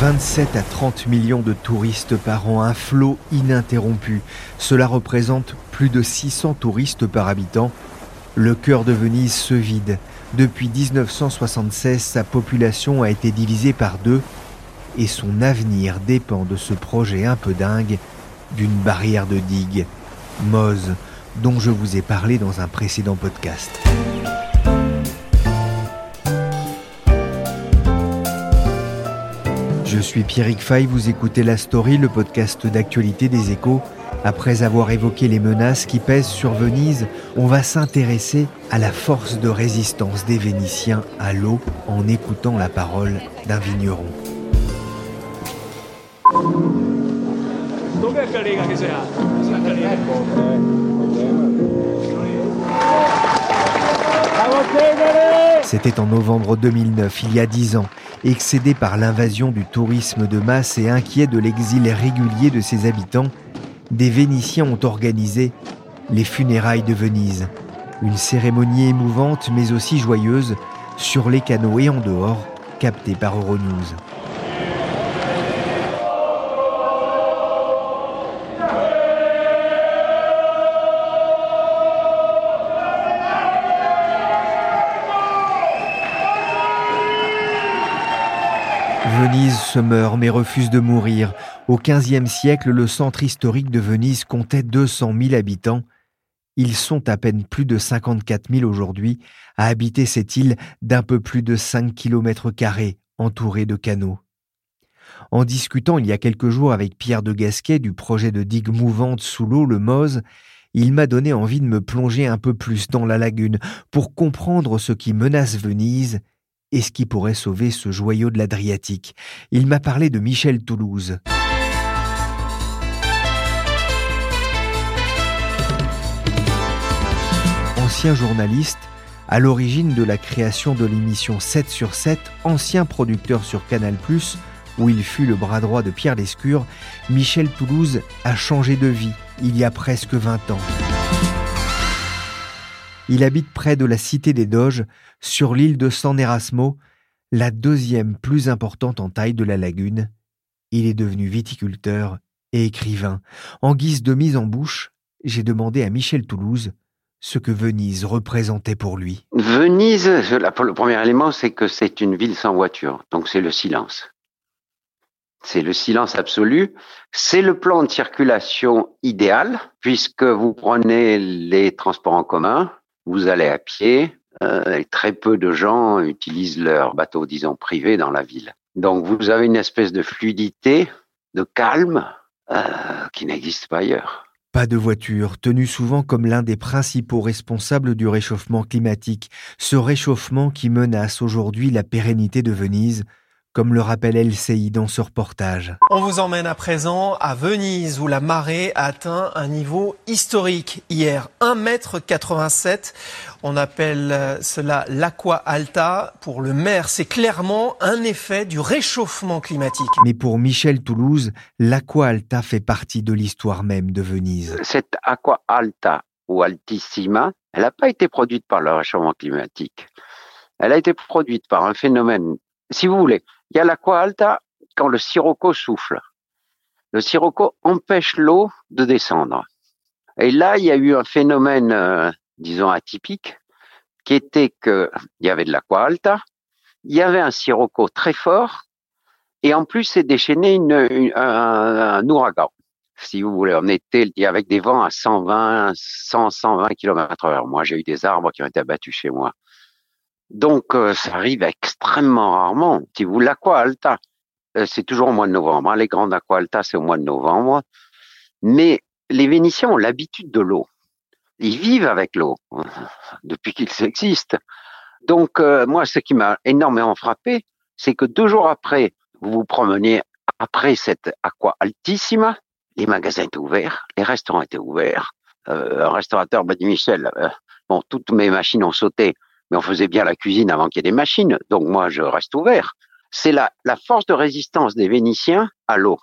27 à 30 millions de touristes par an, un flot ininterrompu. Cela représente plus de 600 touristes par habitant. Le cœur de Venise se vide. Depuis 1976, sa population a été divisée par deux et son avenir dépend de ce projet un peu dingue d'une barrière de digue, Mose, dont je vous ai parlé dans un précédent podcast. Je suis Pierrick Fay, vous écoutez La Story, le podcast d'actualité des échos. Après avoir évoqué les menaces qui pèsent sur Venise, on va s'intéresser à la force de résistance des Vénitiens à l'eau en écoutant la parole d'un vigneron. C'était en novembre 2009, il y a dix ans, excédé par l'invasion du tourisme de masse et inquiet de l'exil régulier de ses habitants, des Vénitiens ont organisé les funérailles de Venise, une cérémonie émouvante mais aussi joyeuse sur les canaux et en dehors, captée par Euronews. Venise se meurt mais refuse de mourir. Au XVe siècle, le centre historique de Venise comptait 200 000 habitants. Ils sont à peine plus de 54 000 aujourd'hui à habiter cette île d'un peu plus de 5 km entourée de canaux. En discutant il y a quelques jours avec Pierre de Gasquet du projet de digue mouvante sous l'eau, le Mose, il m'a donné envie de me plonger un peu plus dans la lagune pour comprendre ce qui menace Venise et ce qui pourrait sauver ce joyau de l'Adriatique. Il m'a parlé de Michel Toulouse. Ancien journaliste, à l'origine de la création de l'émission 7 sur 7, ancien producteur sur Canal+, où il fut le bras droit de Pierre Lescure, Michel Toulouse a changé de vie il y a presque 20 ans. Il habite près de la cité des Doges, sur l'île de San Erasmo, la deuxième plus importante en taille de la lagune. Il est devenu viticulteur et écrivain. En guise de mise en bouche, j'ai demandé à Michel Toulouse ce que Venise représentait pour lui. Venise, le premier élément, c'est que c'est une ville sans voiture, donc c'est le silence. C'est le silence absolu. C'est le plan de circulation idéal, puisque vous prenez les transports en commun, vous allez à pied, euh, et très peu de gens utilisent leur bateau, disons, privé dans la ville. Donc vous avez une espèce de fluidité, de calme, euh, qui n'existe pas ailleurs. Pas de voiture, tenu souvent comme l'un des principaux responsables du réchauffement climatique, ce réchauffement qui menace aujourd'hui la pérennité de Venise, comme le rappelle LCI dans ce reportage. On vous emmène à présent à Venise où la marée a atteint un niveau historique hier, 1,87 m. On appelle cela l'aqua alta. Pour le maire, c'est clairement un effet du réchauffement climatique. Mais pour Michel Toulouse, l'aqua alta fait partie de l'histoire même de Venise. Cette aqua alta ou altissima, elle n'a pas été produite par le réchauffement climatique. Elle a été produite par un phénomène, si vous voulez, il y a l'aqua alta quand le sirocco souffle. Le sirocco empêche l'eau de descendre. Et là, il y a eu un phénomène, euh, disons, atypique, qui était qu'il y avait de l'aqua alta, il y avait un sirocco très fort, et en plus, c'est déchaîné un, ouragan. si vous voulez, on était avec des vents à 120, 100, 120 km heure. Moi, j'ai eu des arbres qui ont été abattus chez moi. Donc, euh, ça arrive extrêmement rarement. Si vous l'aqua alta, euh, c'est toujours au mois de novembre. Hein. Les grandes aqua alta, c'est au mois de novembre. Mais les Vénitiens ont l'habitude de l'eau. Ils vivent avec l'eau depuis qu'ils existent. Donc, euh, moi, ce qui m'a énormément frappé, c'est que deux jours après, vous vous promeniez après cette aqua altissima, les magasins étaient ouverts, les restaurants étaient ouverts. Euh, un restaurateur m'a dit Michel, euh, bon, toutes mes machines ont sauté, mais on faisait bien la cuisine avant qu'il y ait des machines, donc moi je reste ouvert. C'est la, la force de résistance des Vénitiens à l'eau.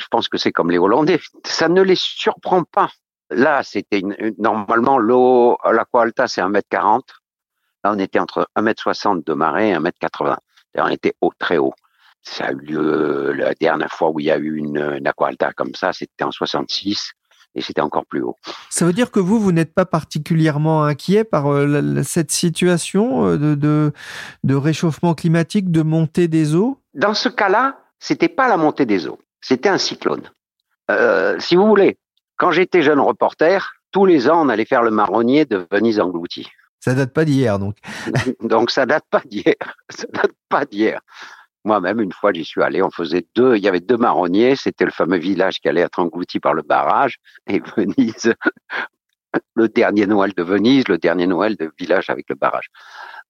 Je pense que c'est comme les Hollandais, ça ne les surprend pas. Là, c'était normalement l'eau, l'aqua alta, c'est 1m40. Là, on était entre 1m60 de marée et 1m80. On était haut, très haut. Ça a eu lieu la dernière fois où il y a eu une, une alta comme ça, c'était en 66 et c'était encore plus haut. Ça veut dire que vous, vous n'êtes pas particulièrement inquiet par euh, cette situation euh, de, de, réchauffement climatique, de montée des eaux? Dans ce cas-là, c'était pas la montée des eaux, c'était un cyclone. Euh, si vous voulez, quand j'étais jeune reporter, tous les ans, on allait faire le marronnier de Venise englouti. Ça date pas d'hier, donc. donc ça date pas d'hier. Ça date pas d'hier. Moi-même, une fois, j'y suis allé. On faisait deux. Il y avait deux marronniers. C'était le fameux village qui allait être englouti par le barrage. Et Venise, le dernier Noël de Venise, le dernier Noël de village avec le barrage.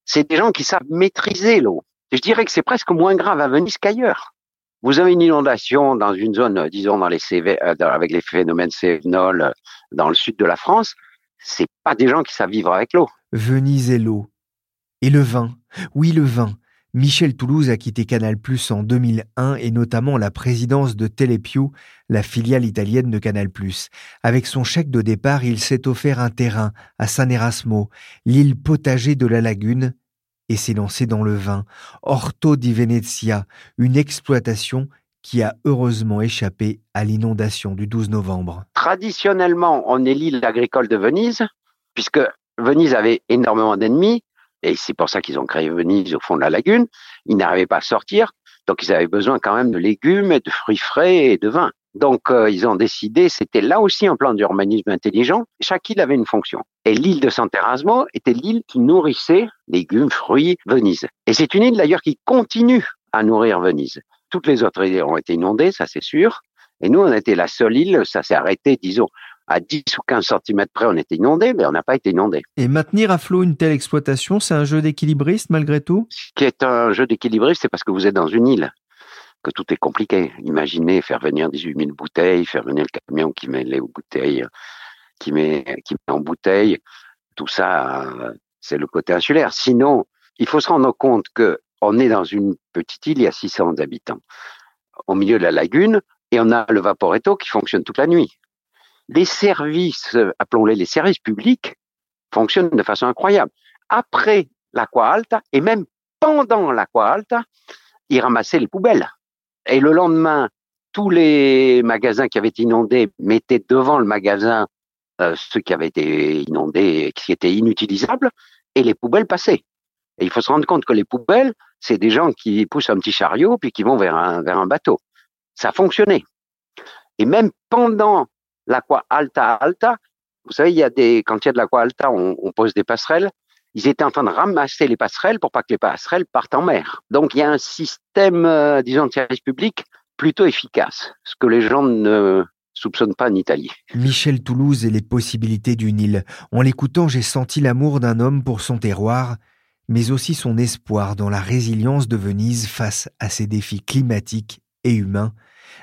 C'est des gens qui savent maîtriser l'eau. Je dirais que c'est presque moins grave à Venise qu'ailleurs. Vous avez une inondation dans une zone, disons, dans les euh, avec les phénomènes cévenols euh, dans le sud de la France. C'est pas des gens qui savent vivre avec l'eau. Venise et l'eau. Et le vin. Oui, le vin. Michel Toulouse a quitté Canal Plus en 2001 et notamment la présidence de Telepiù, la filiale italienne de Canal Plus. Avec son chèque de départ, il s'est offert un terrain à San Erasmo, l'île potager de la lagune, et s'est lancé dans le vin. Orto di Venezia, une exploitation qui a heureusement échappé à l'inondation du 12 novembre. Traditionnellement, on est l'île agricole de Venise, puisque Venise avait énormément d'ennemis, et c'est pour ça qu'ils ont créé Venise au fond de la lagune. Ils n'arrivaient pas à sortir, donc ils avaient besoin quand même de légumes et de fruits frais et de vin. Donc euh, ils ont décidé, c'était là aussi un plan d'urbanisme intelligent. Chaque île avait une fonction. Et l'île de Sant'Erasmo était l'île qui nourrissait légumes, fruits, Venise. Et c'est une île d'ailleurs qui continue à nourrir Venise. Toutes les autres îles ont été inondées, ça c'est sûr. Et nous, on était la seule île, ça s'est arrêté, disons, à 10 ou 15 cm près, on était inondé, mais on n'a pas été inondé. Et maintenir à flot une telle exploitation, c'est un jeu d'équilibriste malgré tout? Ce qui est un jeu d'équilibriste, c'est parce que vous êtes dans une île, que tout est compliqué. Imaginez faire venir 18 000 bouteilles, faire venir le camion qui met les bouteilles, qui met, qui met en bouteille, tout ça, c'est le côté insulaire. Sinon, il faut se rendre compte que on est dans une petite île, il y a 600 habitants, au milieu de la lagune, et on a le Vaporetto qui fonctionne toute la nuit les services, appelons-les les services publics, fonctionnent de façon incroyable. Après l'aqua alta et même pendant l'aqua alta, ils ramassaient les poubelles. Et le lendemain, tous les magasins qui avaient été inondés mettaient devant le magasin euh, ceux qui avaient été inondés qui étaient inutilisables, et les poubelles passaient. Et il faut se rendre compte que les poubelles, c'est des gens qui poussent un petit chariot puis qui vont vers un, vers un bateau. Ça fonctionnait. Et même pendant l'aqua alta alta. Vous savez, il y a des, quand il y a de l'aqua alta, on, pose des passerelles. Ils étaient en train de ramasser les passerelles pour pas que les passerelles partent en mer. Donc il y a un système, euh, disons, de service public plutôt efficace, ce que les gens ne soupçonnent pas en Italie. Michel Toulouse et les possibilités d'une île. En l'écoutant, j'ai senti l'amour d'un homme pour son terroir, mais aussi son espoir dans la résilience de Venise face à ces défis climatiques et humains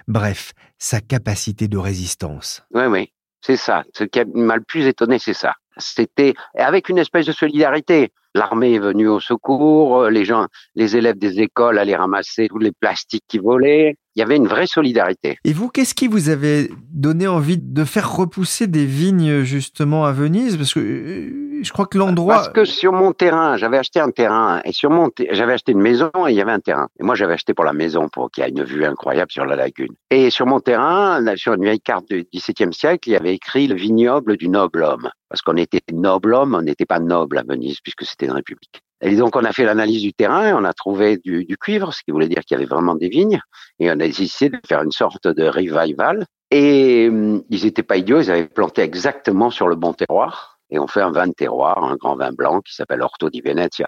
Bref, sa capacité de résistance. Oui, oui, c'est ça. Ce qui m'a le plus étonné, c'est ça. C'était avec une espèce de solidarité. L'armée est venue au secours, euh, les gens, les élèves des écoles allaient ramasser tous les plastiques qui volaient. Il y avait une vraie solidarité. Et vous, qu'est-ce qui vous avait donné envie de faire repousser des vignes justement à Venise? Parce que euh, je crois que l'endroit. Parce que sur mon terrain, j'avais acheté un terrain et sur mon, j'avais acheté une maison et il y avait un terrain. Et moi, j'avais acheté pour la maison pour qu'il y ait une vue incroyable sur la lagune. Et sur mon terrain, sur une vieille carte du XVIIe siècle, il y avait écrit le vignoble du noble homme. Parce qu'on était noble homme, on n'était pas noble à Venise puisque c'était une république. Et donc, on a fait l'analyse du terrain, on a trouvé du, cuivre, ce qui voulait dire qu'il y avait vraiment des vignes, et on a décidé de faire une sorte de revival Et hum, ils n'étaient pas idiots, ils avaient planté exactement sur le bon terroir. Et on fait un vin de terroir, un grand vin blanc qui s'appelle Orto di Venezia.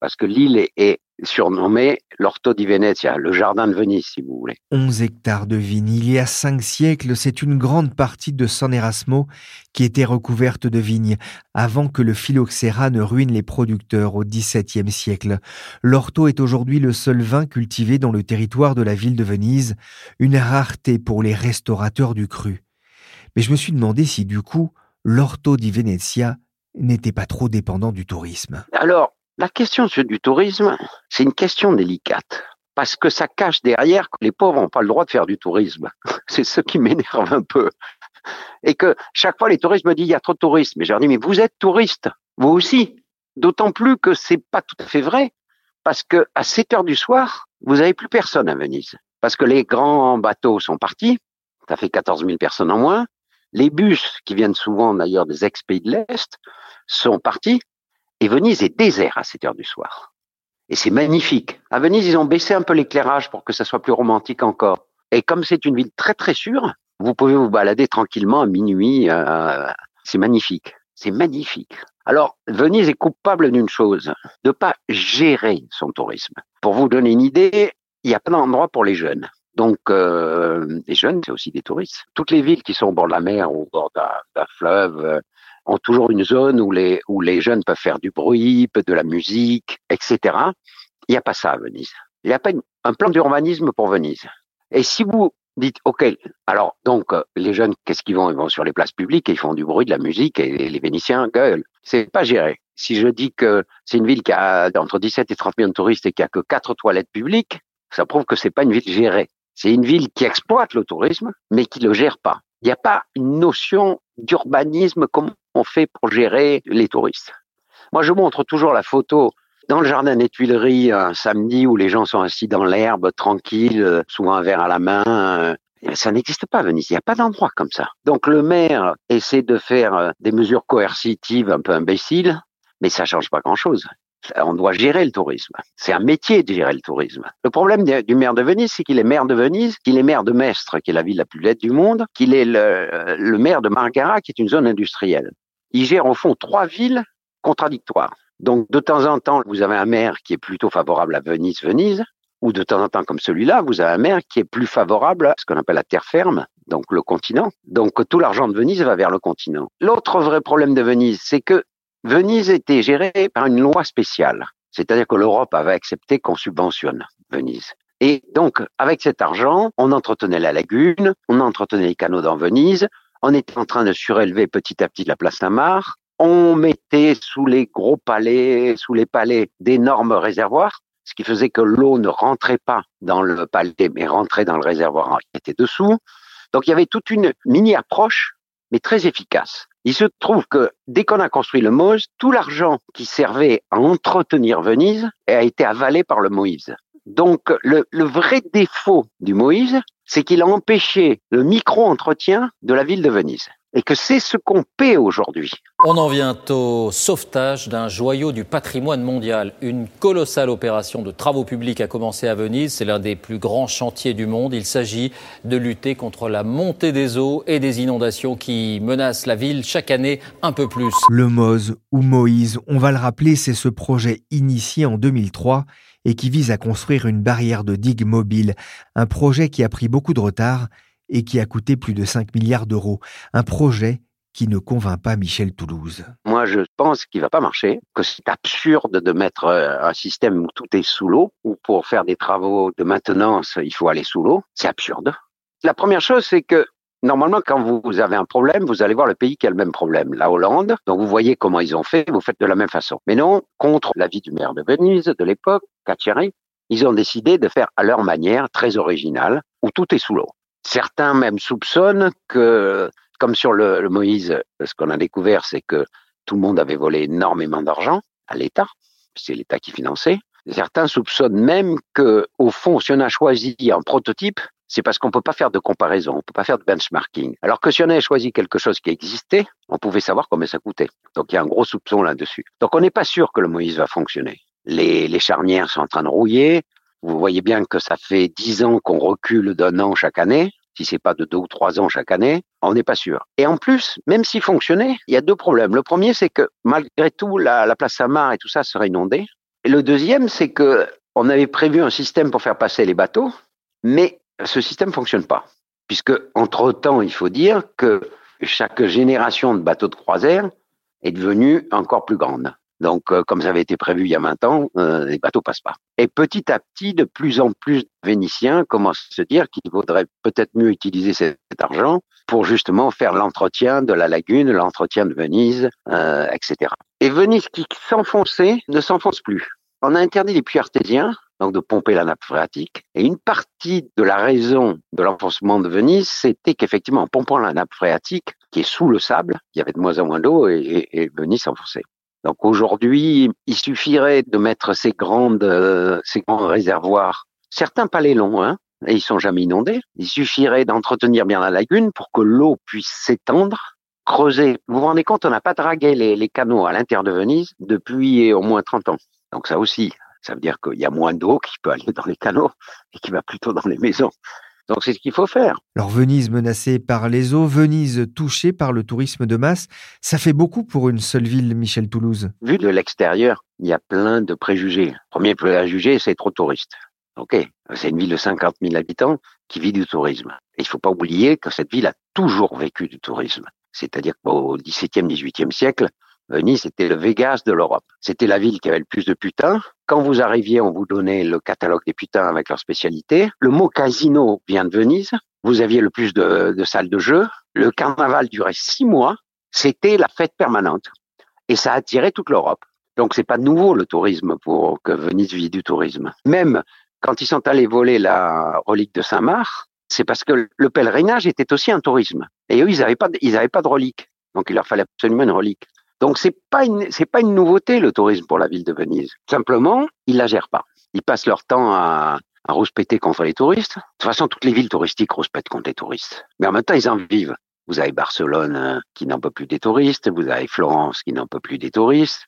Parce que l'île est, surnommé l'Orto di Venezia, le jardin de Venise, si vous voulez. 11 hectares de vignes. Il y a cinq siècles, c'est une grande partie de San Erasmo qui était recouverte de vignes, avant que le phylloxéra ne ruine les producteurs au XVIIe siècle. L'Orto est aujourd'hui le seul vin cultivé dans le territoire de la ville de Venise, une rareté pour les restaurateurs du cru. Mais je me suis demandé si du coup, l'Orto di Venezia n'était pas trop dépendant du tourisme. Alors, la question du tourisme, c'est une question délicate. Parce que ça cache derrière que les pauvres n'ont pas le droit de faire du tourisme. C'est ce qui m'énerve un peu. Et que chaque fois, les touristes me disent, il y a trop de touristes. Mais je leur dis, mais vous êtes touristes, vous aussi. D'autant plus que c'est pas tout à fait vrai. Parce que à 7 heures du soir, vous avez plus personne à Venise. Parce que les grands bateaux sont partis. Ça fait 14 000 personnes en moins. Les bus, qui viennent souvent d'ailleurs des ex-pays de l'Est, sont partis. Et Venise est désert à 7 heures du soir. Et c'est magnifique. À Venise, ils ont baissé un peu l'éclairage pour que ça soit plus romantique encore. Et comme c'est une ville très très sûre, vous pouvez vous balader tranquillement à minuit. Euh, c'est magnifique. C'est magnifique. Alors, Venise est coupable d'une chose, de pas gérer son tourisme. Pour vous donner une idée, il y a plein d'endroits pour les jeunes. Donc, euh, les jeunes, c'est aussi des touristes. Toutes les villes qui sont au bord de la mer ou au bord d'un fleuve, euh, ont toujours une zone où les, où les jeunes peuvent faire du bruit, de la musique, etc. Il n'y a pas ça à Venise. Il n'y a pas un plan d'urbanisme pour Venise. Et si vous dites, OK, alors donc euh, les jeunes, qu'est-ce qu'ils vont? Ils vont sur les places publiques et ils font du bruit, de la musique et les Vénitiens gueulent. C'est pas géré. Si je dis que c'est une ville qui a entre 17 et 30 millions de touristes et qui a que quatre toilettes publiques, ça prouve que c'est pas une ville gérée. C'est une ville qui exploite le tourisme, mais qui le gère pas. Il n'y a pas une notion d'urbanisme comme on fait pour gérer les touristes. Moi, je montre toujours la photo dans le jardin des Tuileries un samedi où les gens sont assis dans l'herbe, tranquilles, souvent un verre à la main. Ça n'existe pas à Venise. Il n'y a pas d'endroit comme ça. Donc le maire essaie de faire des mesures coercitives un peu imbéciles, mais ça change pas grand-chose on doit gérer le tourisme. C'est un métier de gérer le tourisme. Le problème du maire de Venise, c'est qu'il est maire de Venise, qu'il est maire de Mestre, qui est la ville la plus laide du monde, qu'il est le, maire de Margara, qui est une zone industrielle. Il gère au fond trois villes contradictoires. Donc de temps en temps, vous avez un maire qui est plutôt favorable à Venise, Venise, ou de temps en temps, comme celui-là, vous avez un maire qui est plus favorable à ce qu'on appelle la terre ferme, donc le continent. Donc tout l'argent de Venise va vers le continent. L'autre vrai problème de Venise, c'est que Venise était gérée par une loi spéciale, c'est-à-dire que l'Europe avait accepté qu'on subventionne Venise. Et donc, avec cet argent, on entretenait la lagune, on entretenait les canaux dans Venise, on était en train de surélever petit à petit la place Saint-Marc, on mettait sous les gros palais, sous les palais, d'énormes réservoirs, ce qui faisait que l'eau ne rentrait pas dans le palais, mais rentrait dans le réservoir qui était dessous. Donc, il y avait toute une mini-approche, mais très efficace. Il se trouve que dès qu'on a construit le Mose, tout l'argent qui servait à entretenir Venise a été avalé par le Moïse. Donc le, le vrai défaut du Moïse, c'est qu'il a empêché le micro-entretien de la ville de Venise et que c'est ce qu'on paie aujourd'hui. On en vient au sauvetage d'un joyau du patrimoine mondial. Une colossale opération de travaux publics a commencé à Venise. C'est l'un des plus grands chantiers du monde. Il s'agit de lutter contre la montée des eaux et des inondations qui menacent la ville chaque année un peu plus. Le MOZ ou Moïse, on va le rappeler, c'est ce projet initié en 2003 et qui vise à construire une barrière de digue mobile. Un projet qui a pris beaucoup de retard et qui a coûté plus de 5 milliards d'euros. Un projet qui ne convainc pas Michel Toulouse. Moi, je pense qu'il va pas marcher, que c'est absurde de mettre euh, un système où tout est sous l'eau, où pour faire des travaux de maintenance, il faut aller sous l'eau. C'est absurde. La première chose, c'est que Normalement, quand vous avez un problème, vous allez voir le pays qui a le même problème, la Hollande. Donc, vous voyez comment ils ont fait, vous faites de la même façon. Mais non, contre l'avis du maire de Venise de l'époque, Cacciari, ils ont décidé de faire à leur manière, très originale, où tout est sous l'eau. Certains même soupçonnent que, comme sur le, Moïse, ce qu'on a découvert, c'est que tout le monde avait volé énormément d'argent à l'État. C'est l'État qui finançait. Certains soupçonnent même que, au fond, si on a choisi un prototype, c'est parce qu'on peut pas faire de comparaison, on peut pas faire de benchmarking. Alors que si on avait choisi quelque chose qui existait, on pouvait savoir combien ça coûtait. Donc il y a un gros soupçon là-dessus. Donc on n'est pas sûr que le Moïse va fonctionner. Les charnières sont en train de rouiller. Vous voyez bien que ça fait dix ans qu'on recule d'un an chaque année. si c'est pas de deux ou trois ans chaque année, on n'est pas sûr. Et en plus, même s'il fonctionnait, il y a deux problèmes. Le premier, c'est que malgré tout, la, place Samar et tout ça serait inondée. Et le deuxième, c'est que on avait prévu un système pour faire passer les bateaux, mais ce système fonctionne pas. Puisque, entre temps, il faut dire que chaque génération de bateaux de croisière est devenue encore plus grande. Donc, euh, comme ça avait été prévu il y a 20 ans, euh, les bateaux passent pas. Et petit à petit, de plus en plus de Vénitiens commencent à se dire qu'il vaudrait peut-être mieux utiliser cet, argent pour justement faire l'entretien de la lagune, l'entretien de Venise, euh, etc. Et Venise qui s'enfonçait ne s'enfonce plus. On a interdit les puits artésiens, donc de pomper la nappe phréatique. Et une partie de la raison de l'enfoncement de Venise, c'était qu'effectivement, en pompant la nappe phréatique, qui est sous le sable, il y avait de moins en moins d'eau et, et Venise s'enfonçait. Donc aujourd'hui, il suffirait de mettre ces grandes, euh, ces grands réservoirs, certains pas les longs, hein, et ils sont jamais inondés. Il suffirait d'entretenir bien la lagune pour que l'eau puisse s'étendre, creuser. Vous vous rendez compte, on n'a pas dragué les, canaux à l'intérieur de Venise depuis au moins 30 ans. Donc ça aussi, ça veut dire qu'il y a moins d'eau qui peut aller dans les canaux et qui va plutôt dans les maisons. Donc c'est ce qu'il faut faire. Alors Venise menacée par les eaux, Venise touchée par le tourisme de masse, ça fait beaucoup pour une seule ville, Michel Toulouse. Vu de l'extérieur, il y a plein de préjugés. Premier préjugé, c'est trop touriste. Ok, c'est une ville de 50 000 habitants qui vit du tourisme. Et il ne faut pas oublier que cette ville a toujours vécu du tourisme. C'est-à-dire qu'au XVIIe, XVIIIe siècle, Venise, c'était le Vegas de l'Europe. C'était la ville qui avait le plus de putains. Quand vous arriviez, on vous donnait le catalogue des putains avec leur spécialité. Le mot casino vient de Venise. Vous aviez le plus de, de salles de jeu. Le carnaval durait six mois. C'était la fête permanente. Et ça attirait toute l'Europe. Donc c'est pas nouveau le tourisme pour que Venise vit du tourisme. Même quand ils sont allés voler la relique de Saint-Marc, c'est parce que le pèlerinage était aussi un tourisme. Et eux, ils n'avaient pas, ils avaient pas de relique. Donc il leur fallait absolument une relique. Donc c'est pas une c'est pas une nouveauté le tourisme pour la ville de Venise. Simplement, ils la gèrent pas. Ils passent leur temps à à rouspéter contre les touristes. De toute façon, toutes les villes touristiques rouspètent contre les touristes. Mais en même temps, ils en vivent. Vous avez Barcelone euh, qui n'en peut plus des touristes, vous avez Florence qui n'en peut plus des touristes.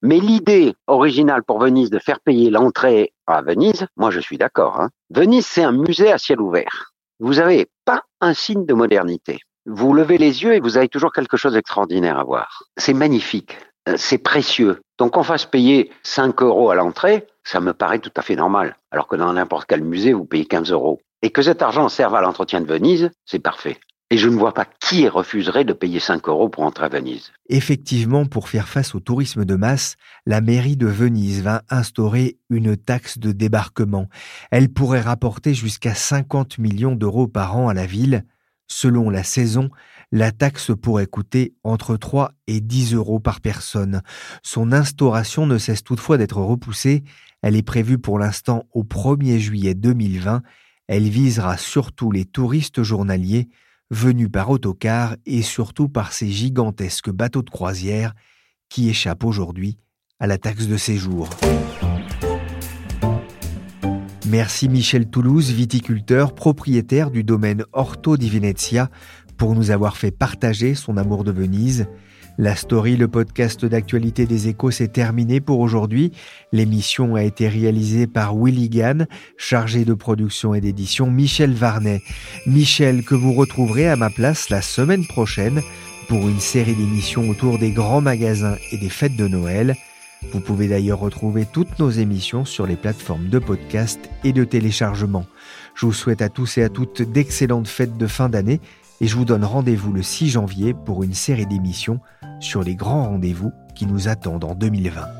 Mais l'idée originale pour Venise de faire payer l'entrée à Venise, moi je suis d'accord. Hein. Venise, c'est un musée à ciel ouvert. Vous n'avez pas un signe de modernité vous levez les yeux et vous avez toujours quelque chose d'extraordinaire à voir. C'est magnifique, euh, c'est précieux. Donc qu'on fasse payer 5 euros à l'entrée, ça me paraît tout à fait normal. Alors que dans n'importe quel musée, vous payez 15 euros. Et que cet argent serve à l'entretien de Venise, c'est parfait. Et je ne vois pas qui refuserait de payer 5 euros pour entrer à Venise. Effectivement, pour faire face au tourisme de masse, la mairie de Venise va instaurer une taxe de débarquement. Elle pourrait rapporter jusqu'à 50 millions d'euros par an à la ville. Selon la saison, la taxe pourrait coûter entre 3 et 10 euros par personne. Son instauration ne cesse toutefois d'être repoussée. Elle est prévue pour l'instant au 1er juillet 2020. Elle visera surtout les touristes journaliers venus par autocar et surtout par ces gigantesques bateaux de croisière qui échappent aujourd'hui à la taxe de séjour. Merci Michel Toulouse, viticulteur, propriétaire du domaine Orto di Venezia, pour nous avoir fait partager son amour de Venise. La story, le podcast d'actualité des échos, s'est terminé pour aujourd'hui. L'émission a été réalisée par Willy Gann, chargé de production et d'édition Michel Varnet. Michel, que vous retrouverez à ma place la semaine prochaine pour une série d'émissions autour des grands magasins et des fêtes de Noël. Vous pouvez d'ailleurs retrouver toutes nos émissions sur les plateformes de podcast et de téléchargement. Je vous souhaite à tous et à toutes d'excellentes fêtes de fin d'année et je vous donne rendez-vous le 6 janvier pour une série d'émissions sur les grands rendez-vous qui nous attendent en 2020.